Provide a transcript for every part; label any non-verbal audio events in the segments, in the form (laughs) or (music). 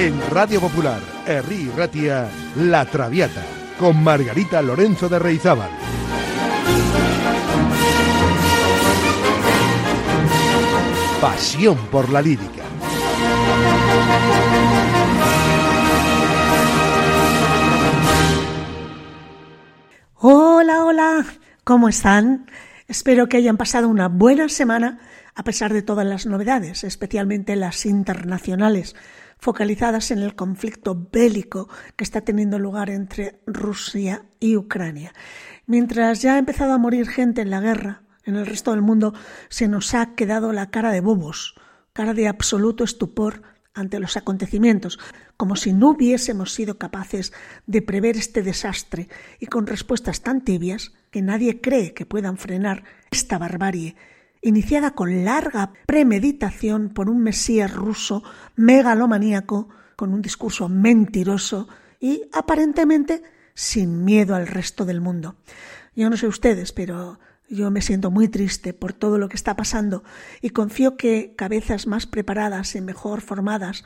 En Radio Popular, Herri Ratia, La Traviata, con Margarita Lorenzo de Reizábal. Pasión por la lírica. Hola, hola, ¿cómo están? Espero que hayan pasado una buena semana a pesar de todas las novedades, especialmente las internacionales, focalizadas en el conflicto bélico que está teniendo lugar entre Rusia y Ucrania. Mientras ya ha empezado a morir gente en la guerra, en el resto del mundo se nos ha quedado la cara de bobos, cara de absoluto estupor ante los acontecimientos, como si no hubiésemos sido capaces de prever este desastre y con respuestas tan tibias que nadie cree que puedan frenar esta barbarie, iniciada con larga premeditación por un mesías ruso megalomaníaco, con un discurso mentiroso y aparentemente sin miedo al resto del mundo. Yo no sé ustedes, pero yo me siento muy triste por todo lo que está pasando y confío que cabezas más preparadas y mejor formadas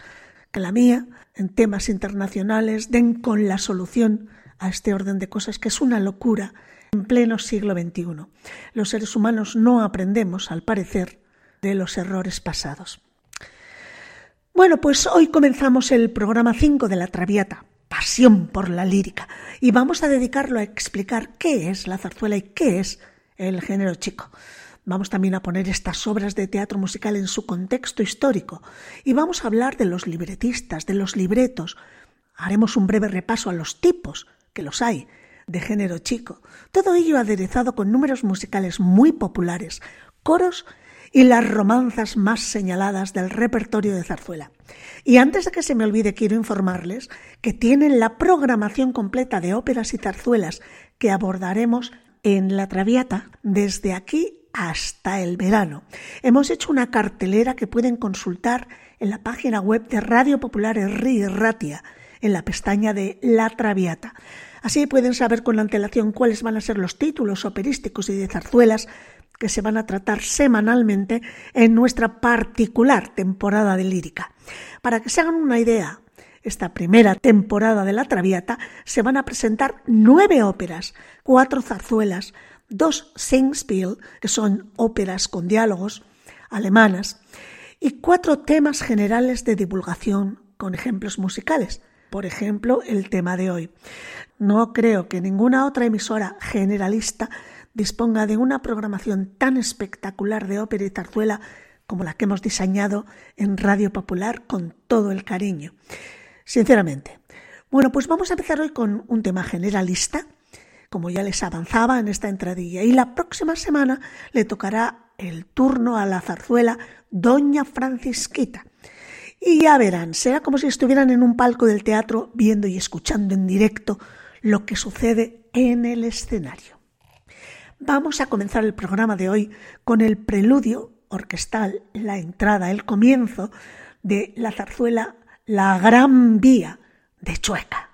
que la mía en temas internacionales den con la solución a este orden de cosas que es una locura en pleno siglo XXI. Los seres humanos no aprendemos, al parecer, de los errores pasados. Bueno, pues hoy comenzamos el programa 5 de la Traviata, Pasión por la lírica, y vamos a dedicarlo a explicar qué es la zarzuela y qué es el género chico. Vamos también a poner estas obras de teatro musical en su contexto histórico y vamos a hablar de los libretistas, de los libretos. Haremos un breve repaso a los tipos, que los hay, de género chico. Todo ello aderezado con números musicales muy populares, coros y las romanzas más señaladas del repertorio de zarzuela. Y antes de que se me olvide, quiero informarles que tienen la programación completa de óperas y zarzuelas que abordaremos en La Traviata desde aquí hasta el verano. Hemos hecho una cartelera que pueden consultar en la página web de Radio Popular Erri Ratia, en la pestaña de La Traviata. Así pueden saber con antelación cuáles van a ser los títulos operísticos y de zarzuelas que se van a tratar semanalmente en nuestra particular temporada de lírica. Para que se hagan una idea, esta primera temporada de La Traviata se van a presentar nueve óperas, cuatro zarzuelas, dos Singspiel, que son óperas con diálogos alemanas, y cuatro temas generales de divulgación con ejemplos musicales. Por ejemplo, el tema de hoy. No creo que ninguna otra emisora generalista disponga de una programación tan espectacular de ópera y zarzuela como la que hemos diseñado en Radio Popular con todo el cariño. Sinceramente. Bueno, pues vamos a empezar hoy con un tema generalista como ya les avanzaba en esta entradilla. Y la próxima semana le tocará el turno a la zarzuela Doña Francisquita. Y ya verán, será como si estuvieran en un palco del teatro viendo y escuchando en directo lo que sucede en el escenario. Vamos a comenzar el programa de hoy con el preludio orquestal, la entrada, el comienzo de la zarzuela La Gran Vía de Chueca.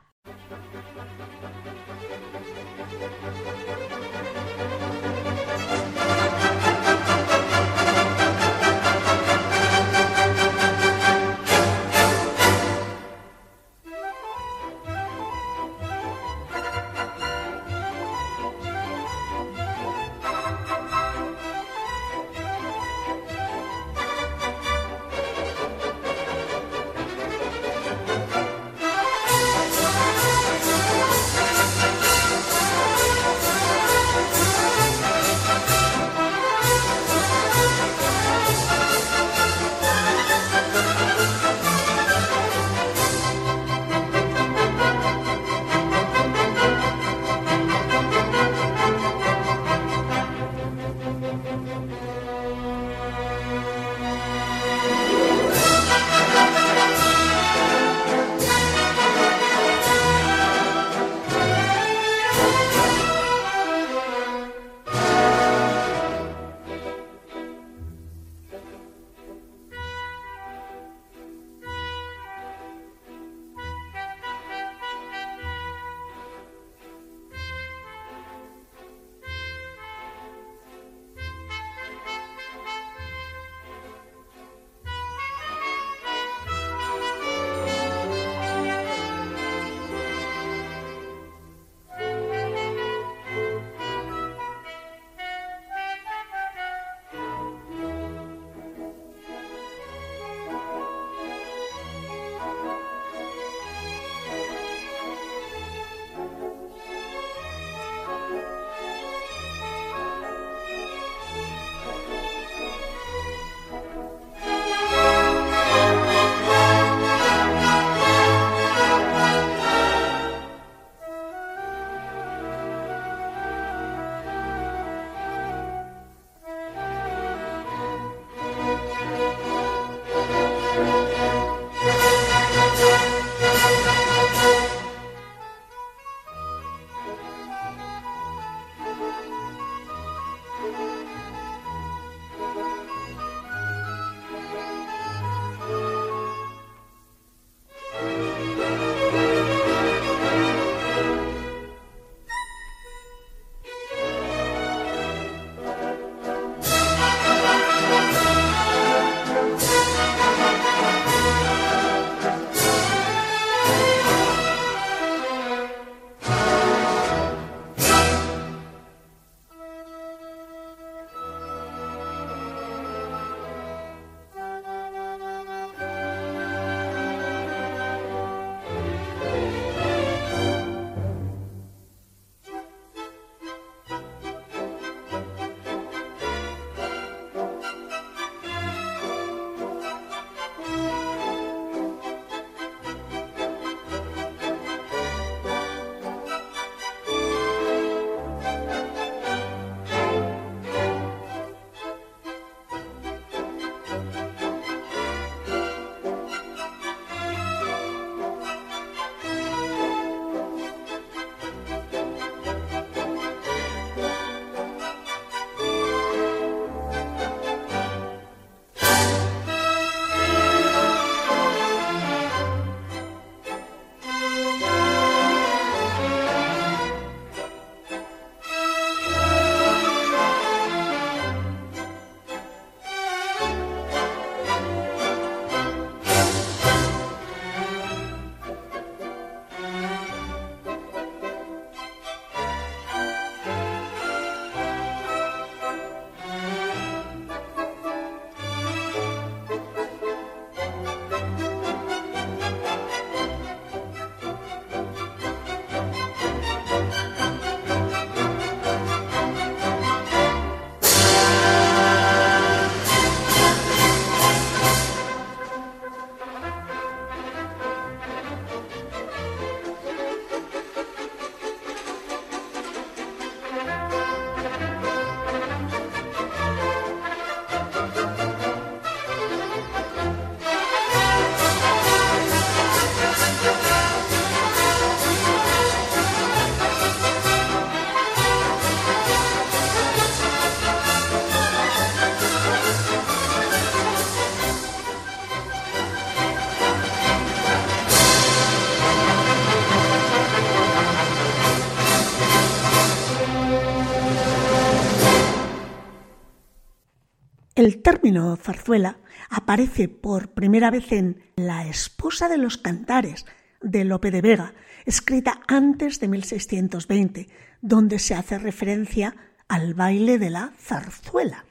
El término zarzuela aparece por primera vez en La esposa de los cantares de Lope de Vega, escrita antes de 1620, donde se hace referencia al baile de la zarzuela.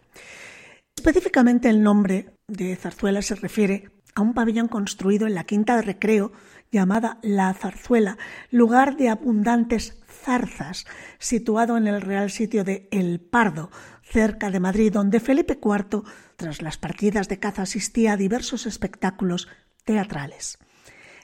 Específicamente el nombre de zarzuela se refiere a un pabellón construido en la quinta de recreo llamada La Zarzuela, lugar de abundantes zarzas, situado en el real sitio de El Pardo, cerca de Madrid, donde Felipe IV, tras las partidas de caza, asistía a diversos espectáculos teatrales.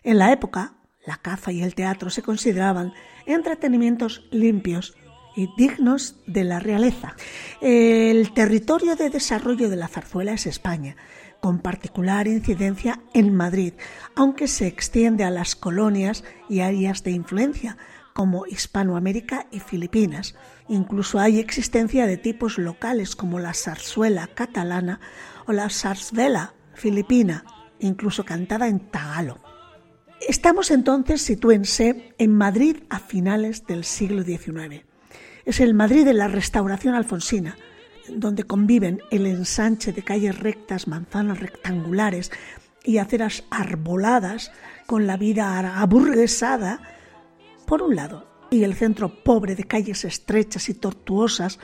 En la época, la caza y el teatro se consideraban entretenimientos limpios y dignos de la realeza. El territorio de desarrollo de la zarzuela es España, con particular incidencia en Madrid, aunque se extiende a las colonias y áreas de influencia, como Hispanoamérica y Filipinas. Incluso hay existencia de tipos locales como la zarzuela catalana o la sarsvela filipina, incluso cantada en tagalo. Estamos entonces, sitúense, en Madrid a finales del siglo XIX. Es el Madrid de la restauración alfonsina, donde conviven el ensanche de calles rectas, manzanas rectangulares y aceras arboladas con la vida aburguesada, por un lado, y el centro pobre de calles estrechas y tortuosas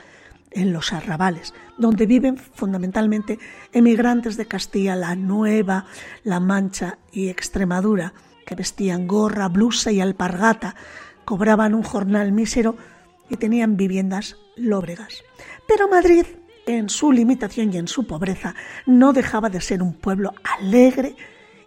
en los arrabales, donde viven fundamentalmente emigrantes de Castilla la Nueva, La Mancha y Extremadura, que vestían gorra, blusa y alpargata, cobraban un jornal mísero y tenían viviendas lóbregas. Pero Madrid, en su limitación y en su pobreza, no dejaba de ser un pueblo alegre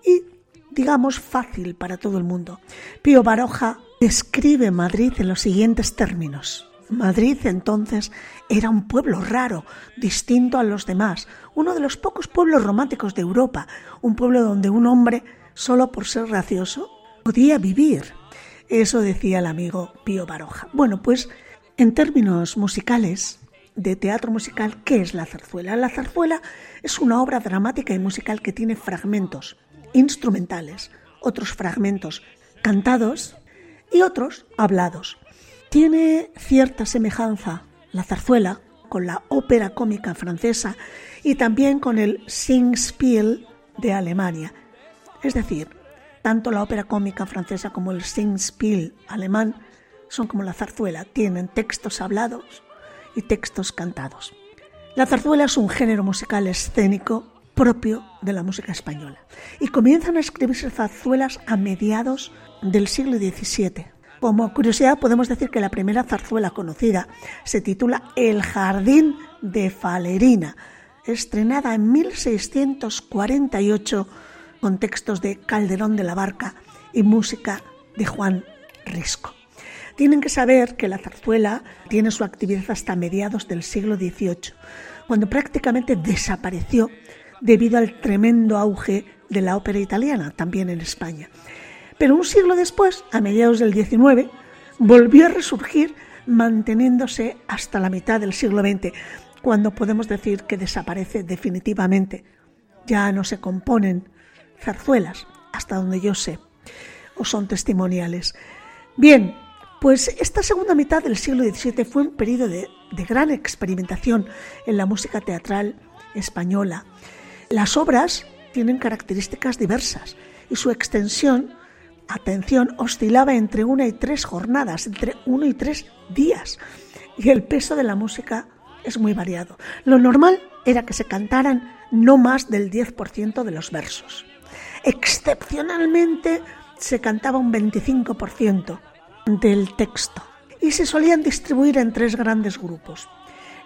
y, digamos, fácil para todo el mundo. Pío Baroja describe Madrid en los siguientes términos. Madrid entonces era un pueblo raro, distinto a los demás, uno de los pocos pueblos románticos de Europa, un pueblo donde un hombre solo por ser gracioso, podía vivir. Eso decía el amigo Pío Baroja. Bueno, pues en términos musicales, de teatro musical, ¿qué es la zarzuela? La zarzuela es una obra dramática y musical que tiene fragmentos instrumentales, otros fragmentos cantados y otros hablados. Tiene cierta semejanza la zarzuela con la ópera cómica francesa y también con el Singspiel de Alemania, es decir, tanto la ópera cómica francesa como el Singspiel alemán son como la zarzuela, tienen textos hablados y textos cantados. La zarzuela es un género musical escénico propio de la música española y comienzan a escribirse zarzuelas a mediados del siglo XVII. Como curiosidad podemos decir que la primera zarzuela conocida se titula El jardín de Falerina, estrenada en 1648 con textos de Calderón de la Barca y música de Juan Risco. Tienen que saber que la zarzuela tiene su actividad hasta mediados del siglo XVIII, cuando prácticamente desapareció debido al tremendo auge de la ópera italiana, también en España. Pero un siglo después, a mediados del XIX, volvió a resurgir manteniéndose hasta la mitad del siglo XX, cuando podemos decir que desaparece definitivamente. Ya no se componen zarzuelas, hasta donde yo sé, o son testimoniales. Bien, pues esta segunda mitad del siglo XVII fue un periodo de, de gran experimentación en la música teatral española. Las obras tienen características diversas y su extensión, atención, oscilaba entre una y tres jornadas, entre uno y tres días. Y el peso de la música es muy variado. Lo normal era que se cantaran no más del 10% de los versos. Excepcionalmente se cantaba un 25% del texto y se solían distribuir en tres grandes grupos.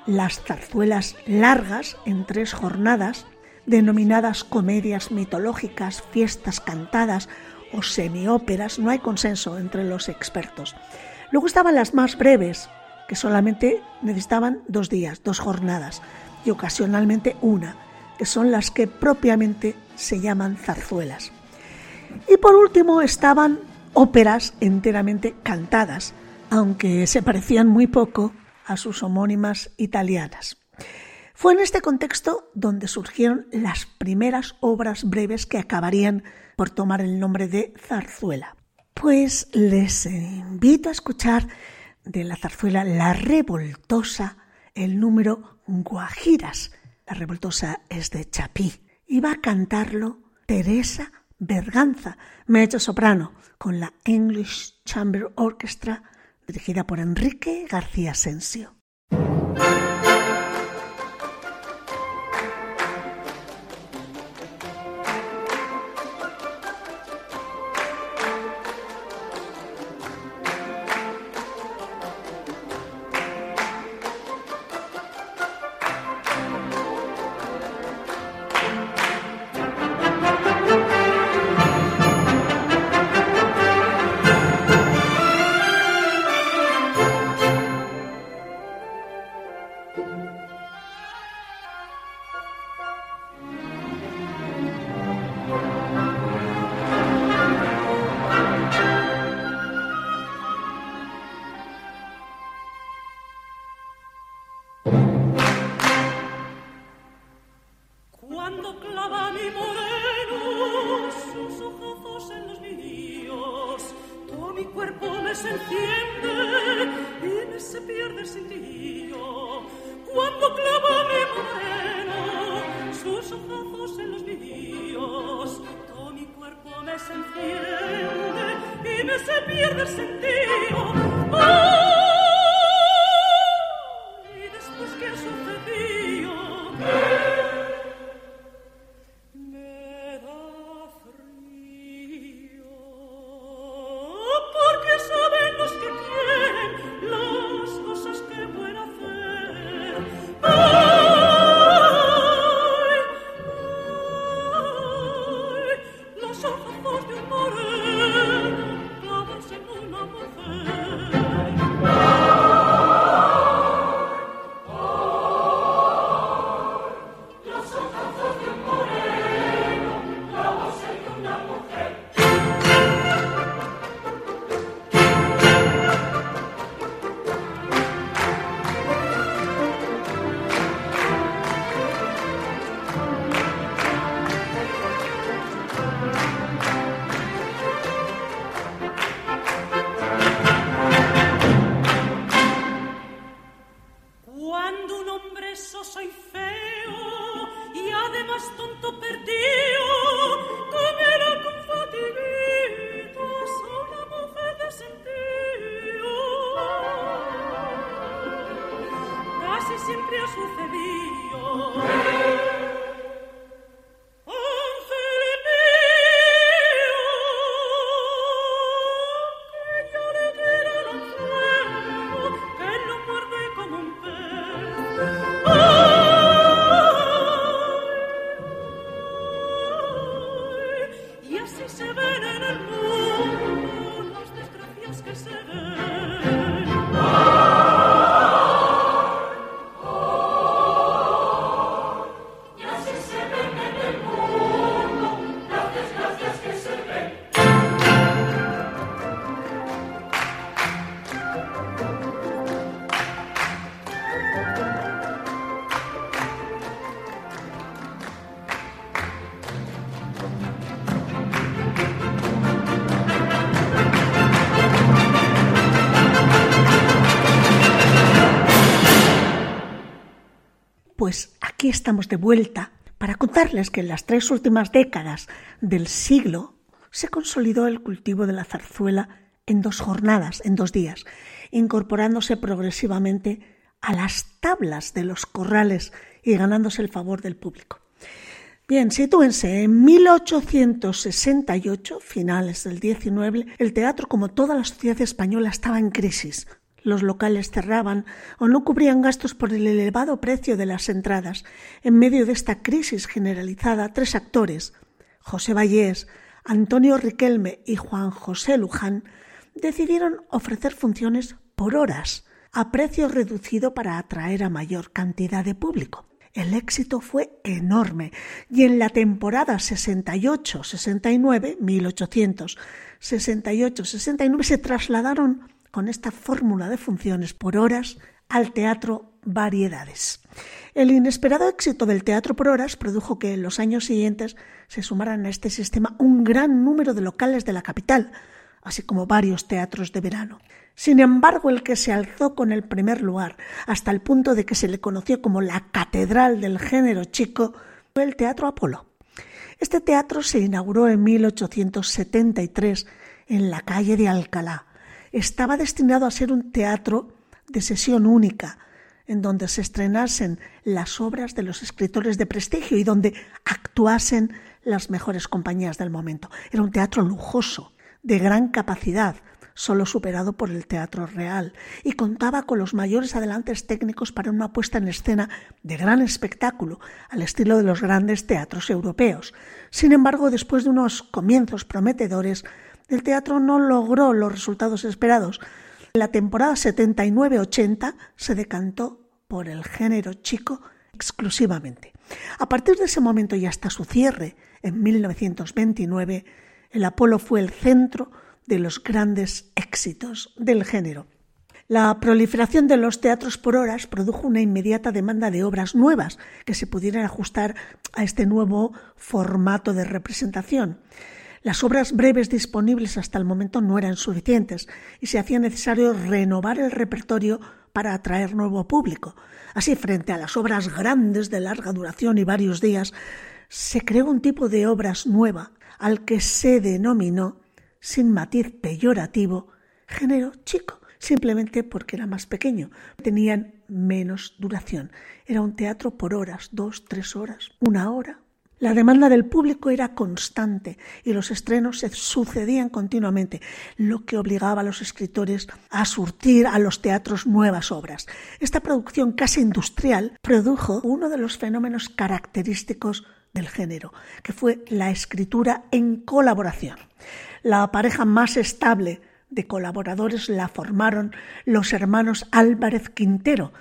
Las zarzuelas largas en tres jornadas, denominadas comedias mitológicas, fiestas cantadas o semióperas, no hay consenso entre los expertos. Luego estaban las más breves, que solamente necesitaban dos días, dos jornadas, y ocasionalmente una, que son las que propiamente se llaman zarzuelas. Y por último estaban óperas enteramente cantadas, aunque se parecían muy poco a sus homónimas italianas. Fue en este contexto donde surgieron las primeras obras breves que acabarían por tomar el nombre de zarzuela. Pues les invito a escuchar de la zarzuela La Revoltosa el número Guajiras, La revoltosa es de Chapí y va a cantarlo Teresa Berganza, mezzo soprano, con la English Chamber Orchestra dirigida por Enrique García Sensio. Estamos de vuelta para contarles que en las tres últimas décadas del siglo se consolidó el cultivo de la zarzuela en dos jornadas, en dos días, incorporándose progresivamente a las tablas de los corrales y ganándose el favor del público. Bien, sitúense, en 1868, finales del 19, el teatro, como toda la sociedad española, estaba en crisis los locales cerraban o no cubrían gastos por el elevado precio de las entradas. En medio de esta crisis generalizada, tres actores, José Vallés, Antonio Riquelme y Juan José Luján, decidieron ofrecer funciones por horas, a precio reducido para atraer a mayor cantidad de público. El éxito fue enorme y en la temporada 68-69, 1868-69, se trasladaron con esta fórmula de funciones por horas al teatro Variedades. El inesperado éxito del teatro por horas produjo que en los años siguientes se sumaran a este sistema un gran número de locales de la capital, así como varios teatros de verano. Sin embargo, el que se alzó con el primer lugar, hasta el punto de que se le conoció como la catedral del género chico, fue el Teatro Apolo. Este teatro se inauguró en 1873 en la calle de Alcalá. Estaba destinado a ser un teatro de sesión única, en donde se estrenasen las obras de los escritores de prestigio y donde actuasen las mejores compañías del momento. Era un teatro lujoso, de gran capacidad, solo superado por el Teatro Real, y contaba con los mayores adelantes técnicos para una puesta en escena de gran espectáculo, al estilo de los grandes teatros europeos. Sin embargo, después de unos comienzos prometedores, el teatro no logró los resultados esperados. La temporada 79-80 se decantó por el género chico exclusivamente. A partir de ese momento y hasta su cierre en 1929, el Apolo fue el centro de los grandes éxitos del género. La proliferación de los teatros por horas produjo una inmediata demanda de obras nuevas que se pudieran ajustar a este nuevo formato de representación. Las obras breves disponibles hasta el momento no eran suficientes y se hacía necesario renovar el repertorio para atraer nuevo público. Así, frente a las obras grandes de larga duración y varios días, se creó un tipo de obras nueva al que se denominó sin matiz peyorativo, género chico, simplemente porque era más pequeño. Tenían menos duración. Era un teatro por horas, dos, tres horas, una hora. La demanda del público era constante y los estrenos se sucedían continuamente, lo que obligaba a los escritores a surtir a los teatros nuevas obras. Esta producción casi industrial produjo uno de los fenómenos característicos del género, que fue la escritura en colaboración. La pareja más estable de colaboradores la formaron los hermanos Álvarez Quintero,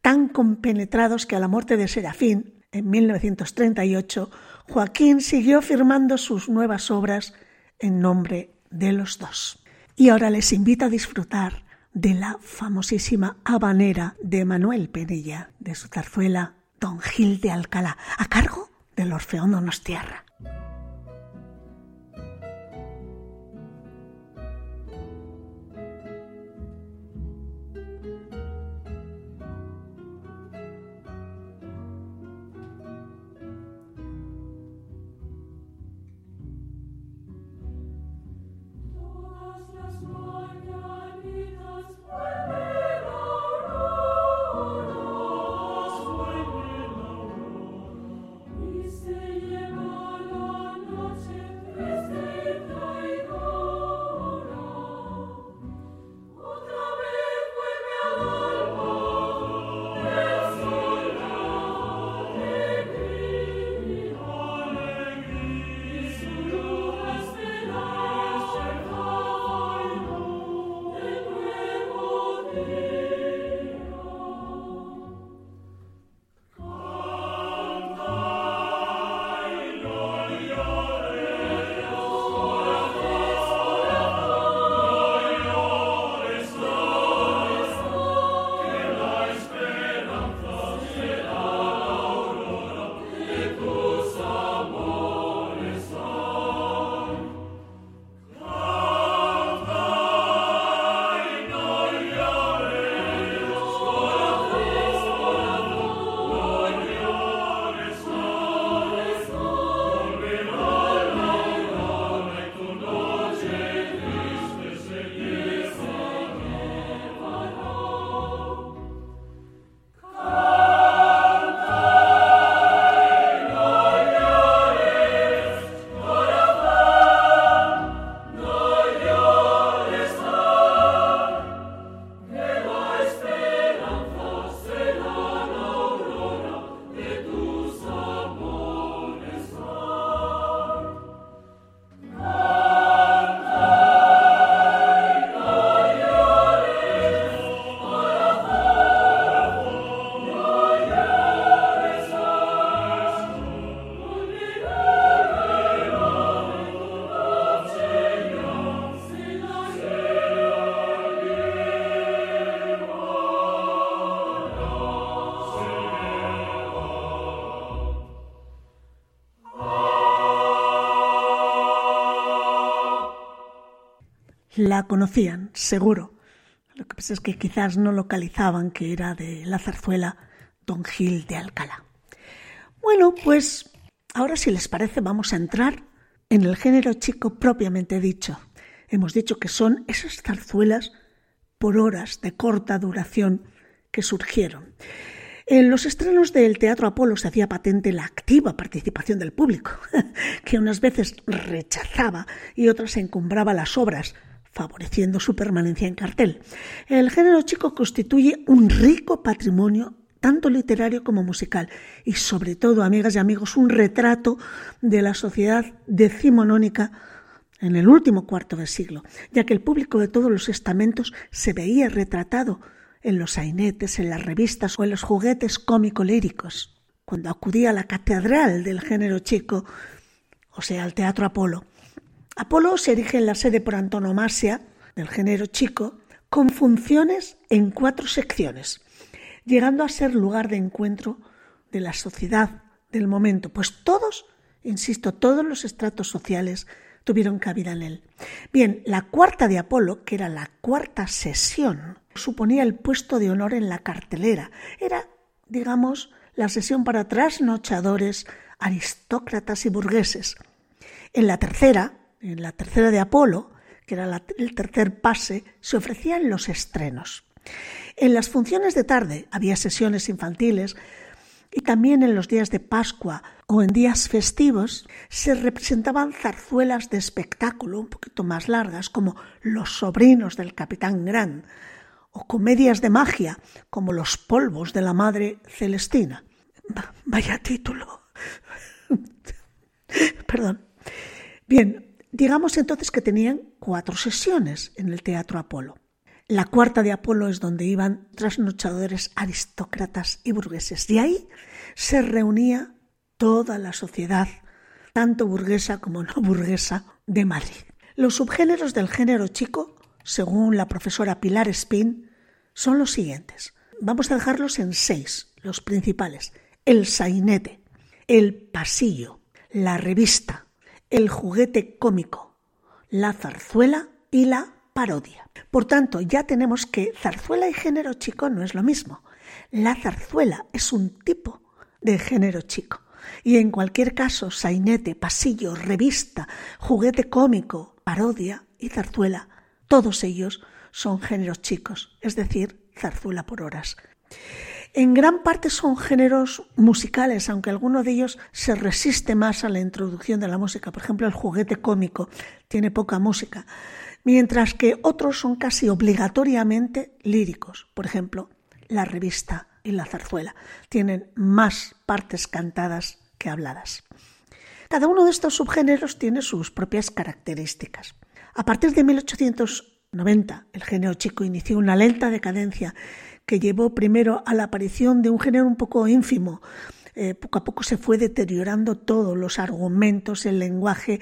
tan compenetrados que a la muerte de Serafín, en 1938, Joaquín siguió firmando sus nuevas obras en nombre de los dos. Y ahora les invito a disfrutar de la famosísima habanera de Manuel Penella, de su zarzuela Don Gil de Alcalá, a cargo del Orfeón Donostierra. Conocían, seguro. Lo que pasa es que quizás no localizaban que era de la zarzuela Don Gil de Alcalá. Bueno, pues ahora si les parece vamos a entrar en el género chico propiamente dicho. Hemos dicho que son esas zarzuelas por horas de corta duración que surgieron. En los estrenos del Teatro Apolo se hacía patente la activa participación del público, (laughs) que unas veces rechazaba y otras encumbraba las obras, favoreciendo su permanencia en cartel. El género chico constituye un rico patrimonio tanto literario como musical, y sobre todo, amigas y amigos, un retrato de la sociedad decimonónica en el último cuarto de siglo, ya que el público de todos los estamentos se veía retratado en los sainetes, en las revistas o en los juguetes cómico-líricos. Cuando acudía a la catedral del género chico, o sea, al Teatro Apolo. Apolo se erige en la sede por antonomasia del género chico, con funciones en cuatro secciones, llegando a ser lugar de encuentro de la sociedad del momento, pues todos, insisto, todos los estratos sociales tuvieron cabida en él. Bien, la cuarta de Apolo, que era la cuarta sesión, suponía el puesto de honor en la cartelera. Era, digamos, la sesión para trasnochadores, aristócratas y burgueses. En la tercera, en la tercera de Apolo, que era el tercer pase, se ofrecían los estrenos. En las funciones de tarde había sesiones infantiles y también en los días de Pascua o en días festivos se representaban zarzuelas de espectáculo un poquito más largas como Los sobrinos del capitán Gran o comedias de magia como Los polvos de la madre Celestina. Vaya título. (laughs) Perdón. Bien, digamos entonces que tenían cuatro sesiones en el Teatro Apolo. La cuarta de Apolo es donde iban trasnochadores aristócratas y burgueses. Y ahí se reunía toda la sociedad, tanto burguesa como no burguesa, de Madrid. Los subgéneros del género chico, según la profesora Pilar Spin, son los siguientes. Vamos a dejarlos en seis, los principales. El sainete, el pasillo, la revista, el juguete cómico, la zarzuela y la parodia. Por tanto, ya tenemos que zarzuela y género chico no es lo mismo. La zarzuela es un tipo de género chico. Y en cualquier caso, sainete, pasillo, revista, juguete cómico, parodia y zarzuela, todos ellos son géneros chicos, es decir, zarzuela por horas. En gran parte son géneros musicales, aunque alguno de ellos se resiste más a la introducción de la música. Por ejemplo, el juguete cómico tiene poca música mientras que otros son casi obligatoriamente líricos. Por ejemplo, la revista y la zarzuela tienen más partes cantadas que habladas. Cada uno de estos subgéneros tiene sus propias características. A partir de 1890, el género chico inició una lenta decadencia que llevó primero a la aparición de un género un poco ínfimo. Eh, poco a poco se fue deteriorando todos los argumentos, el lenguaje,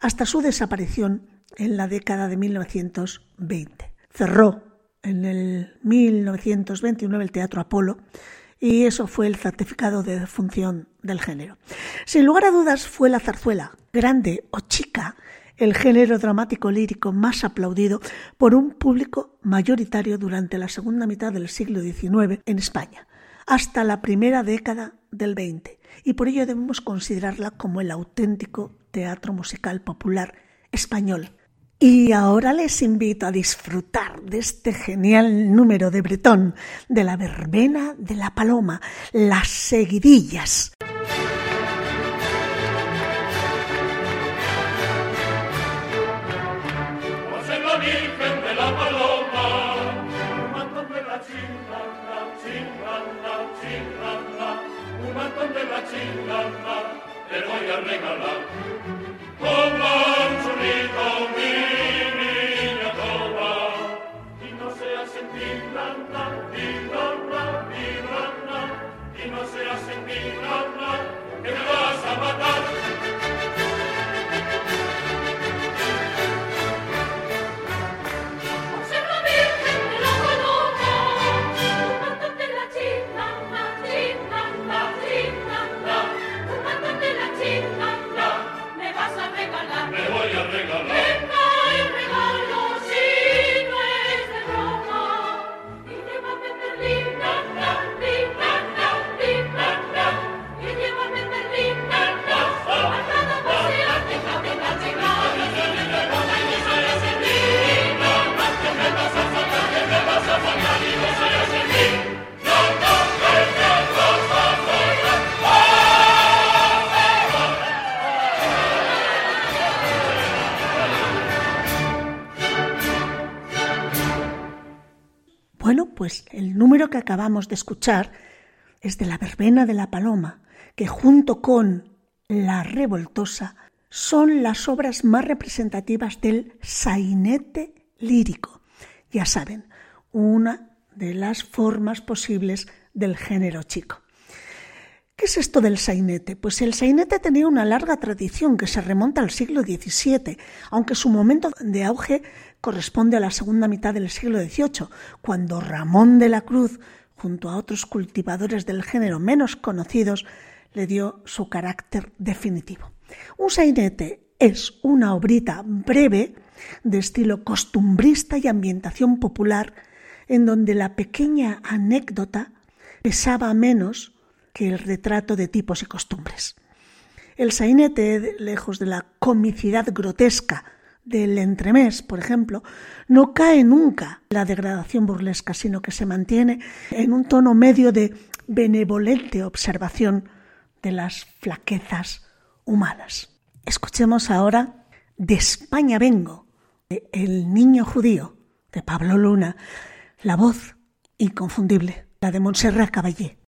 hasta su desaparición en la década de 1920. Cerró en el 1929 el Teatro Apolo y eso fue el certificado de función del género. Sin lugar a dudas fue la zarzuela, grande o chica, el género dramático lírico más aplaudido por un público mayoritario durante la segunda mitad del siglo XIX en España, hasta la primera década del XX, y por ello debemos considerarla como el auténtico teatro musical popular español y ahora les invito a disfrutar de este genial número de Bretón, de la verbena de la paloma, las seguidillas. Acabamos de escuchar es de la verbena de la paloma, que junto con la revoltosa son las obras más representativas del sainete lírico. Ya saben, una de las formas posibles del género chico. ¿Qué es esto del sainete? Pues el sainete tenía una larga tradición que se remonta al siglo XVII, aunque su momento de auge corresponde a la segunda mitad del siglo XVIII, cuando Ramón de la Cruz, junto a otros cultivadores del género menos conocidos, le dio su carácter definitivo. Un sainete es una obrita breve de estilo costumbrista y ambientación popular en donde la pequeña anécdota pesaba menos que el retrato de tipos y costumbres. El sainete, lejos de la comicidad grotesca del entremés, por ejemplo, no cae nunca la degradación burlesca, sino que se mantiene en un tono medio de benevolente observación de las flaquezas humanas. Escuchemos ahora De España vengo, El niño judío, de Pablo Luna, la voz inconfundible, la de Montserrat Caballé.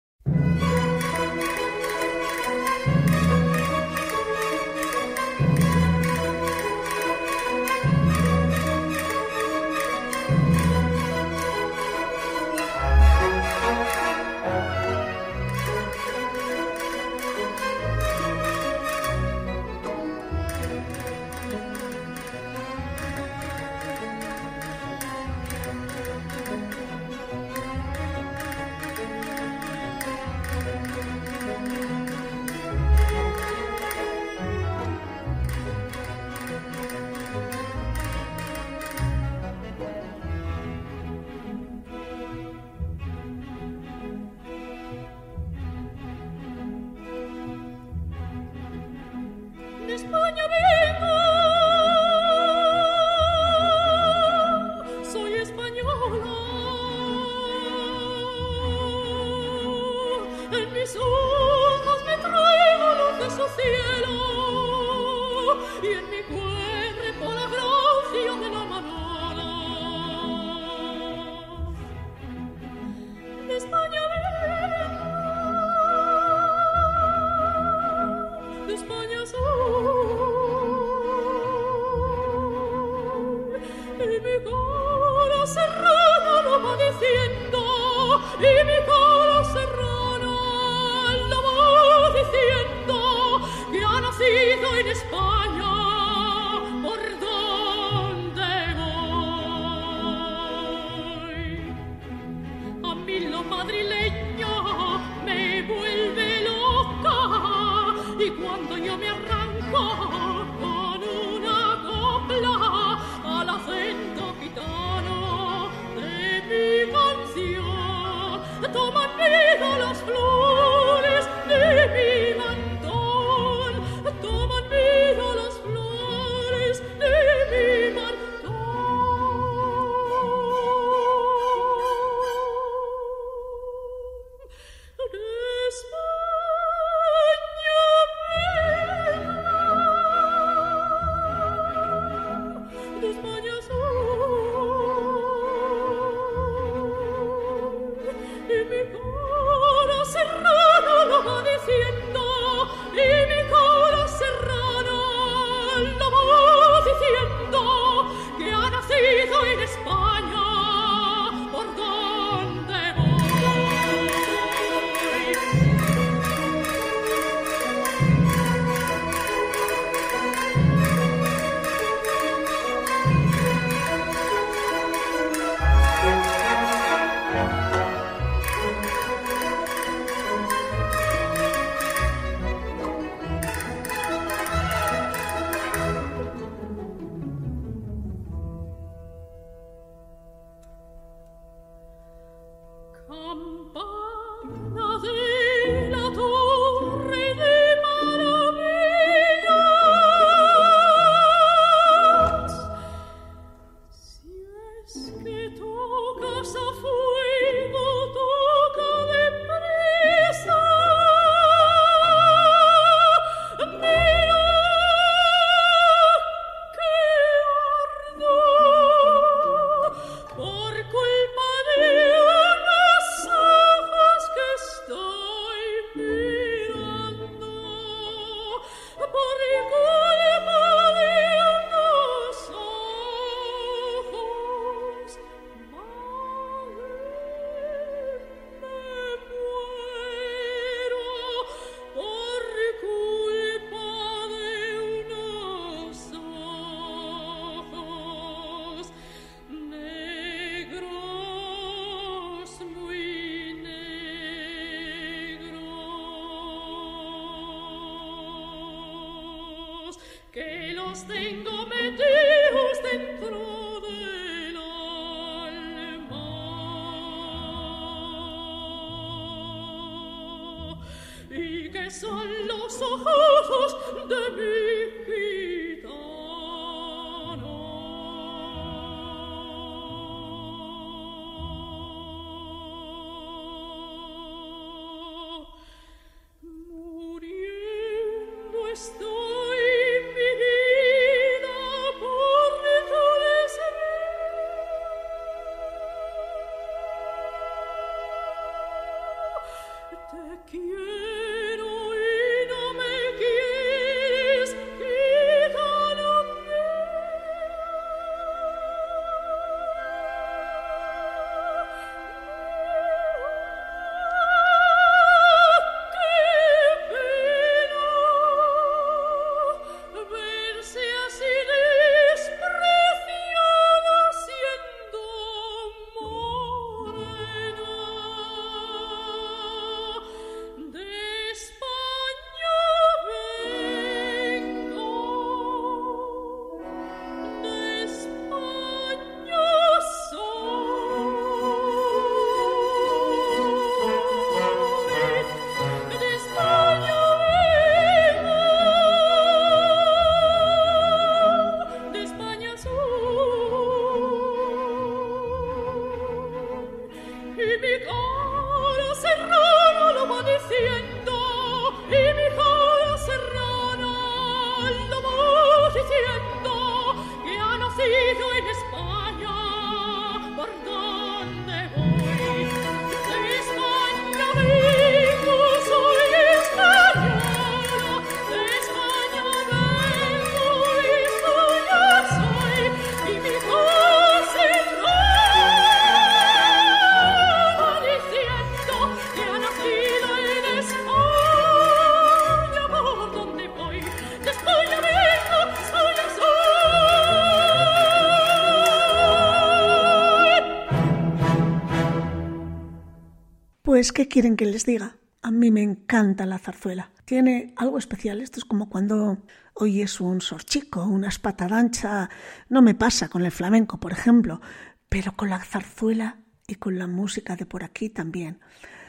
Pues, ¿qué quieren que les diga? A mí me encanta la zarzuela. Tiene algo especial. Esto es como cuando oyes un sorchico, una espatadancha. No me pasa con el flamenco, por ejemplo, pero con la zarzuela y con la música de por aquí también.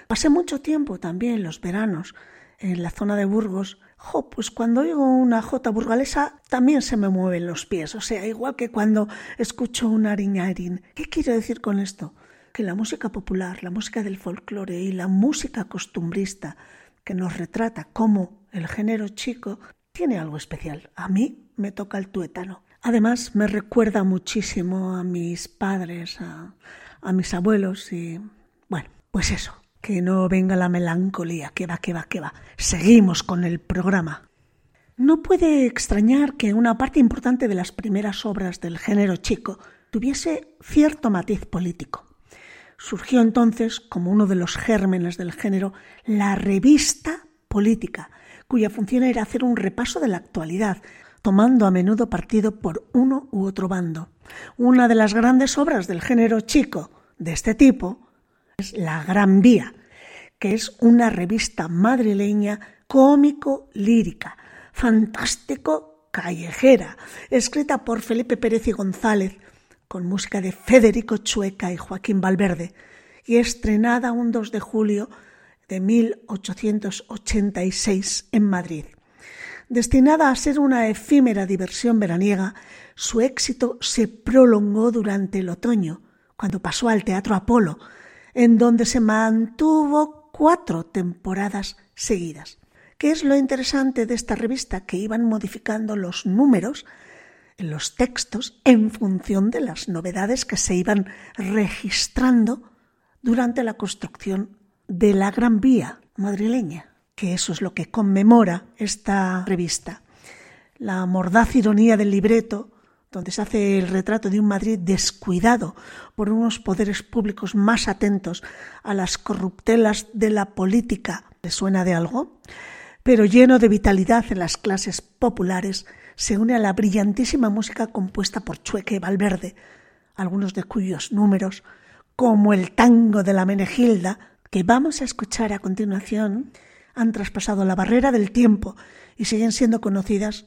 Pasé mucho tiempo también los veranos en la zona de Burgos. Jo, pues cuando oigo una jota burgalesa también se me mueven los pies. O sea, igual que cuando escucho un ariñarín. ¿Qué quiero decir con esto? Que la música popular, la música del folclore y la música costumbrista que nos retrata como el género chico tiene algo especial. A mí me toca el tuétano. Además, me recuerda muchísimo a mis padres, a, a mis abuelos y bueno, pues eso, que no venga la melancolía, que va, que va, que va. Seguimos con el programa. No puede extrañar que una parte importante de las primeras obras del género chico tuviese cierto matiz político. Surgió entonces, como uno de los gérmenes del género, la revista política, cuya función era hacer un repaso de la actualidad, tomando a menudo partido por uno u otro bando. Una de las grandes obras del género chico de este tipo es La Gran Vía, que es una revista madrileña cómico-lírica, fantástico callejera, escrita por Felipe Pérez y González, con música de Federico Chueca y Joaquín Valverde, y estrenada un 2 de julio de 1886 en Madrid. Destinada a ser una efímera diversión veraniega, su éxito se prolongó durante el otoño, cuando pasó al Teatro Apolo, en donde se mantuvo cuatro temporadas seguidas. ¿Qué es lo interesante de esta revista? Que iban modificando los números en los textos en función de las novedades que se iban registrando durante la construcción de la Gran Vía madrileña, que eso es lo que conmemora esta revista. La mordaz ironía del libreto, donde se hace el retrato de un Madrid descuidado por unos poderes públicos más atentos a las corruptelas de la política, ¿le suena de algo? Pero lleno de vitalidad en las clases populares se une a la brillantísima música compuesta por Chueque Valverde, algunos de cuyos números, como el tango de la Menegilda, que vamos a escuchar a continuación, han traspasado la barrera del tiempo y siguen siendo conocidas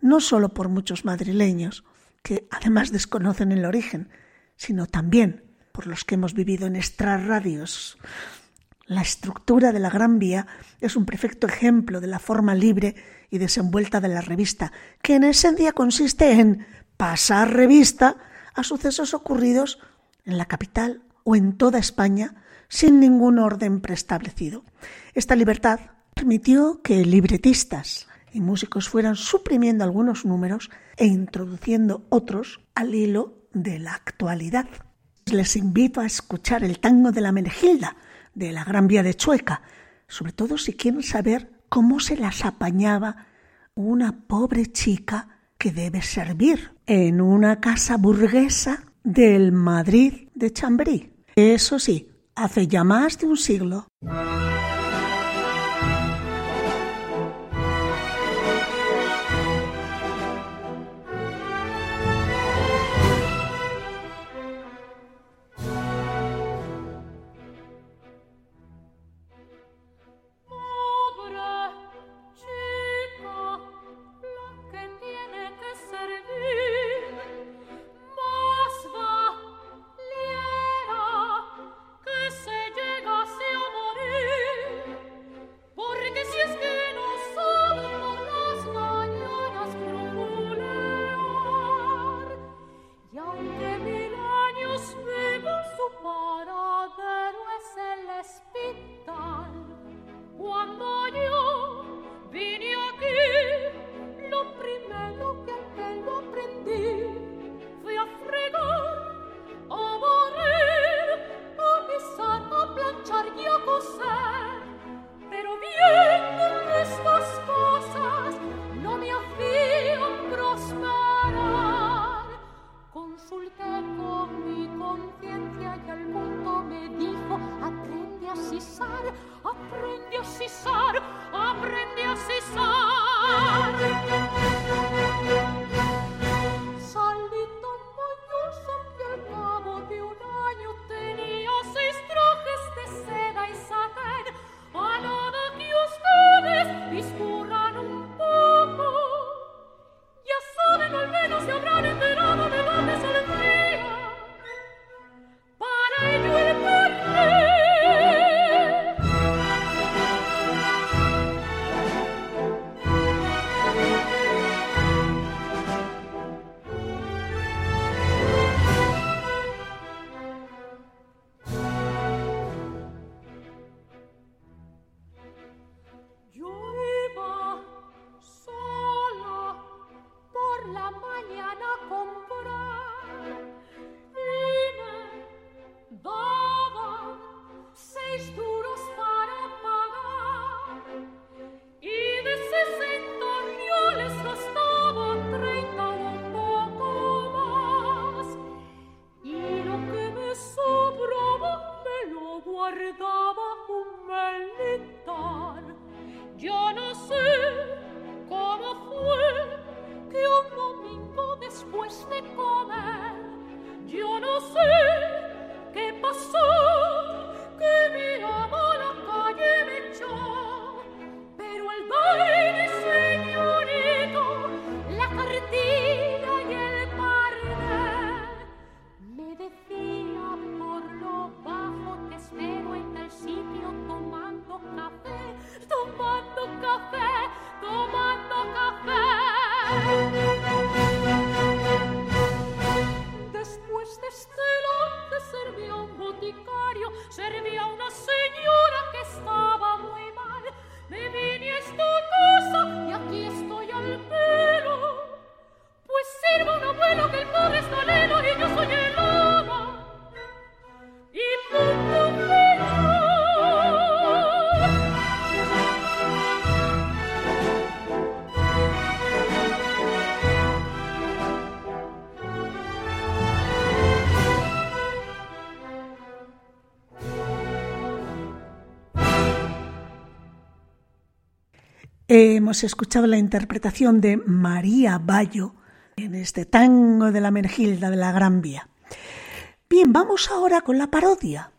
no solo por muchos madrileños, que además desconocen el origen, sino también por los que hemos vivido en extrarradios. La estructura de la Gran Vía es un perfecto ejemplo de la forma libre y desenvuelta de la revista, que en esencia consiste en pasar revista a sucesos ocurridos en la capital o en toda España sin ningún orden preestablecido. Esta libertad permitió que libretistas y músicos fueran suprimiendo algunos números e introduciendo otros al hilo de la actualidad. Les invito a escuchar el tango de la Menegilda de la Gran Vía de Chueca, sobre todo si quieren saber cómo se las apañaba una pobre chica que debe servir en una casa burguesa del Madrid de Chamberí. Eso sí, hace ya más de un siglo. Hemos escuchado la interpretación de María Bayo en este tango de la Mergilda de la Gran Vía. Bien, vamos ahora con la parodia.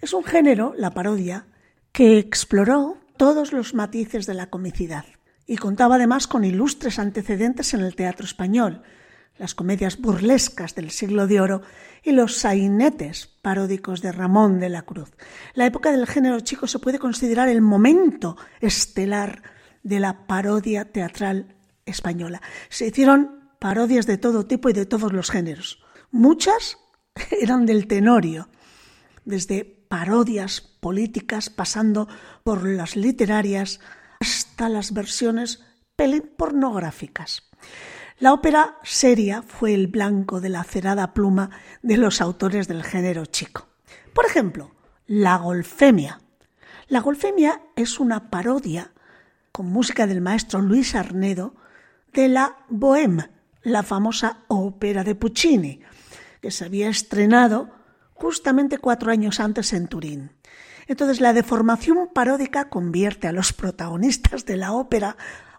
Es un género, la parodia, que exploró todos los matices de la comicidad y contaba además con ilustres antecedentes en el teatro español, las comedias burlescas del siglo de oro y los sainetes paródicos de Ramón de la Cruz. La época del género chico se puede considerar el momento estelar de la parodia teatral española. Se hicieron parodias de todo tipo y de todos los géneros. Muchas (laughs) eran del tenorio, desde parodias políticas pasando por las literarias hasta las versiones pornográficas. La ópera seria fue el blanco de la cerada pluma de los autores del género chico. Por ejemplo, La Golfemia. La Golfemia es una parodia con música del maestro Luis Arnedo de la Bohème, la famosa ópera de Puccini, que se había estrenado justamente cuatro años antes en Turín. Entonces la deformación paródica convierte a los protagonistas de la ópera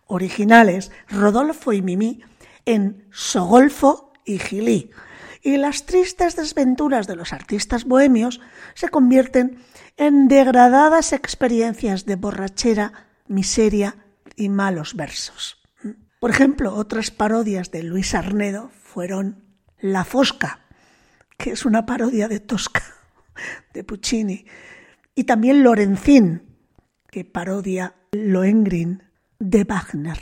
originales, Rodolfo y Mimi, en Sogolfo y Gilí, y las tristes desventuras de los artistas bohemios se convierten en degradadas experiencias de borrachera, miseria y malos versos. Por ejemplo, otras parodias de Luis Arnedo fueron La Fosca, que es una parodia de Tosca, de Puccini, y también Lorenzín, que parodia Lohengrin de Wagner.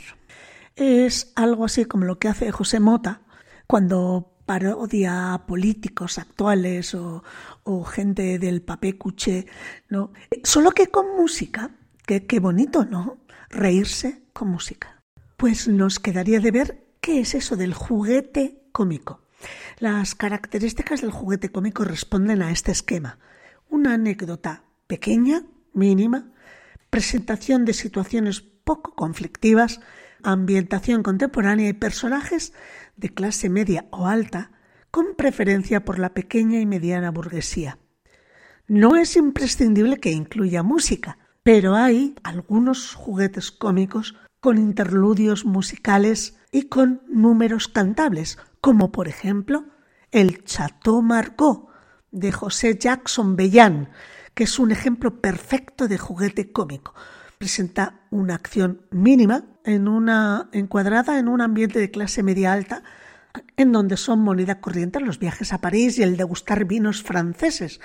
Es algo así como lo que hace José Mota cuando parodia políticos actuales o, gente del papé cuché, ¿no? Solo que con música, que qué bonito, ¿no? Reírse con música. Pues nos quedaría de ver qué es eso del juguete cómico. Las características del juguete cómico responden a este esquema. Una anécdota pequeña, mínima, presentación de situaciones poco conflictivas, ambientación contemporánea y personajes de clase media o alta, con preferencia por la pequeña y mediana burguesía. No es imprescindible que incluya música, pero hay algunos juguetes cómicos con interludios musicales y con números cantables, como por ejemplo el Chateau Margaux de José Jackson Bellán, que es un ejemplo perfecto de juguete cómico. Presenta una acción mínima en una encuadrada en un ambiente de clase media alta en donde son moneda corriente los viajes a París y el degustar vinos franceses,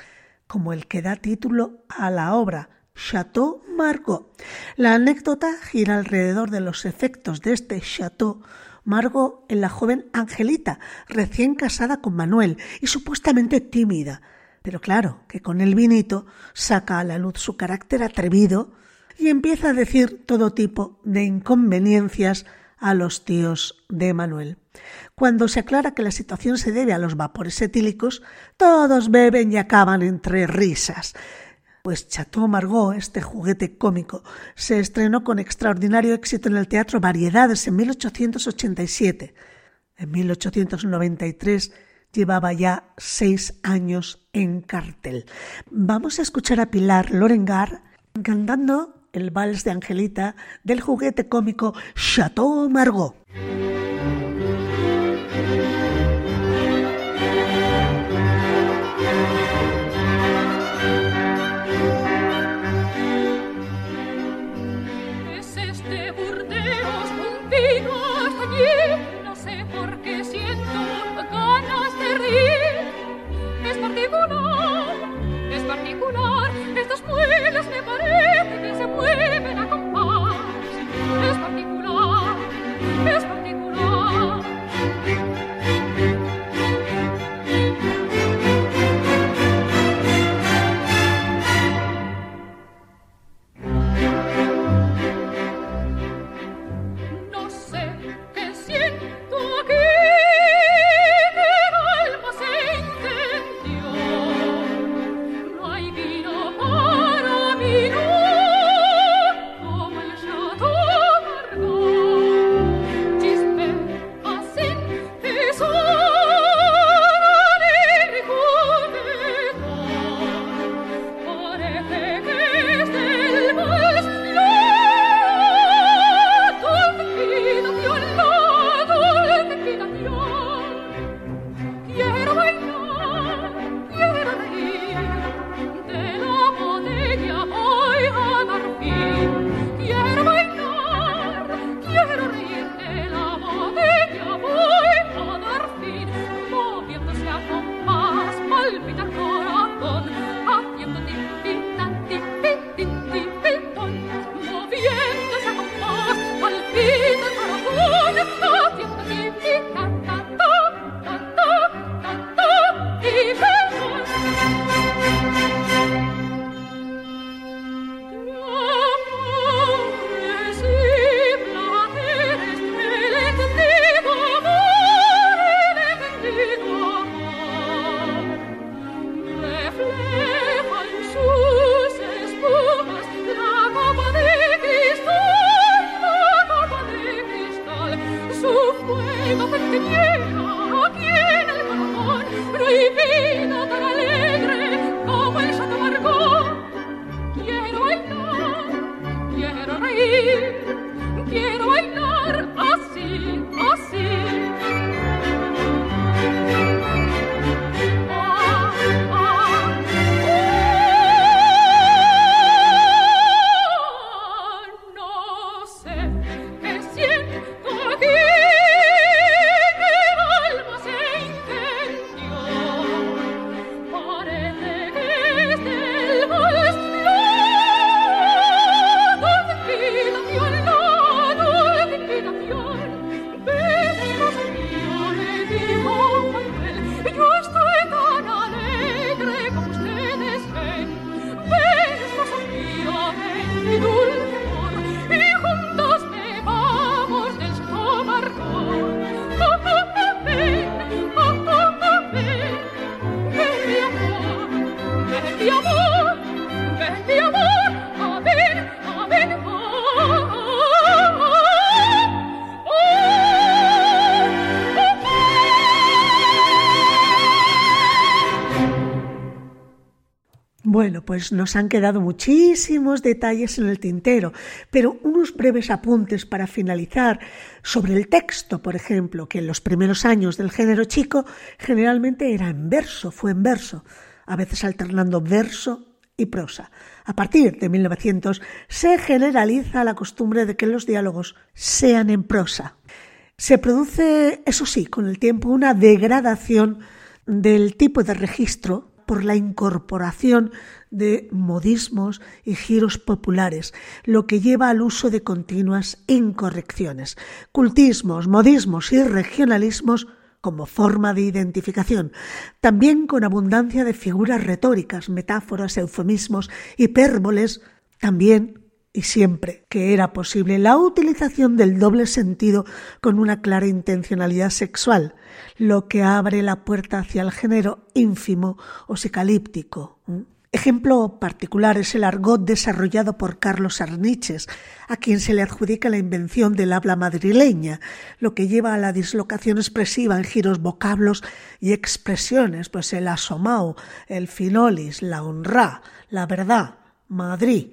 como el que da título a la obra Chateau Margaux. La anécdota gira alrededor de los efectos de este Chateau Margot en la joven Angelita, recién casada con Manuel y supuestamente tímida. Pero claro, que con el vinito saca a la luz su carácter atrevido y empieza a decir todo tipo de inconveniencias a los tíos de Manuel. Cuando se aclara que la situación se debe a los vapores etílicos, todos beben y acaban entre risas pues Chateau Margaux, este juguete cómico, se estrenó con extraordinario éxito en el Teatro Variedades en 1887. En 1893 llevaba ya seis años en cartel. Vamos a escuchar a Pilar Lorengar cantando el vals de Angelita del juguete cómico Chateau Margaux. Pues nos han quedado muchísimos detalles en el tintero, pero unos breves apuntes para finalizar sobre el texto, por ejemplo, que en los primeros años del género chico generalmente era en verso, fue en verso, a veces alternando verso y prosa. A partir de 1900 se generaliza la costumbre de que los diálogos sean en prosa. Se produce, eso sí, con el tiempo una degradación del tipo de registro por la incorporación de modismos y giros populares, lo que lleva al uso de continuas incorrecciones, cultismos, modismos y regionalismos como forma de identificación, también con abundancia de figuras retóricas, metáforas, eufemismos, hipérboles, también y siempre que era posible la utilización del doble sentido con una clara intencionalidad sexual, lo que abre la puerta hacia el género ínfimo o sicalíptico. Ejemplo particular es el argot desarrollado por Carlos Arniches, a quien se le adjudica la invención del habla madrileña, lo que lleva a la dislocación expresiva en giros vocablos y expresiones, pues el asomao, el finolis, la honra, la verdad, Madrid,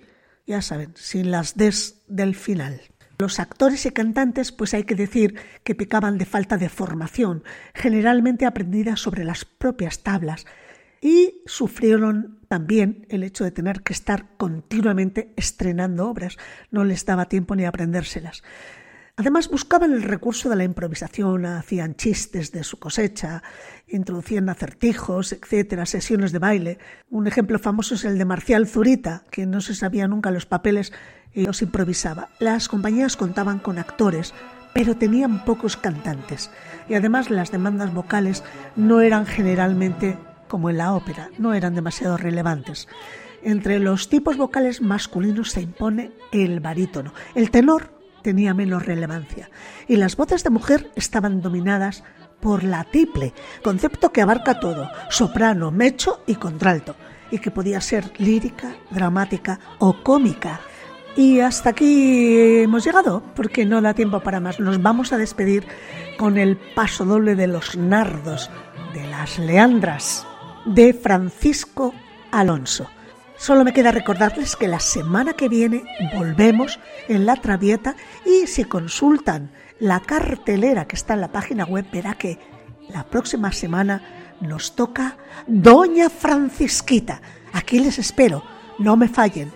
ya saben, sin las des del final. Los actores y cantantes, pues hay que decir que pecaban de falta de formación, generalmente aprendida sobre las propias tablas, y sufrieron también el hecho de tener que estar continuamente estrenando obras, no les daba tiempo ni aprendérselas. Además buscaban el recurso de la improvisación, hacían chistes de su cosecha, introducían acertijos, etcétera, sesiones de baile. Un ejemplo famoso es el de Marcial Zurita, que no se sabía nunca los papeles y los improvisaba. Las compañías contaban con actores, pero tenían pocos cantantes y además las demandas vocales no eran generalmente como en la ópera, no eran demasiado relevantes. Entre los tipos vocales masculinos se impone el barítono. El tenor tenía menos relevancia y las voces de mujer estaban dominadas por la triple, concepto que abarca todo, soprano, mecho y contralto, y que podía ser lírica, dramática o cómica. Y hasta aquí hemos llegado, porque no da tiempo para más. Nos vamos a despedir con el paso doble de los nardos, de las leandras, de Francisco Alonso. Solo me queda recordarles que la semana que viene volvemos en la Travieta y si consultan la cartelera que está en la página web verá que la próxima semana nos toca Doña Francisquita. Aquí les espero, no me fallen.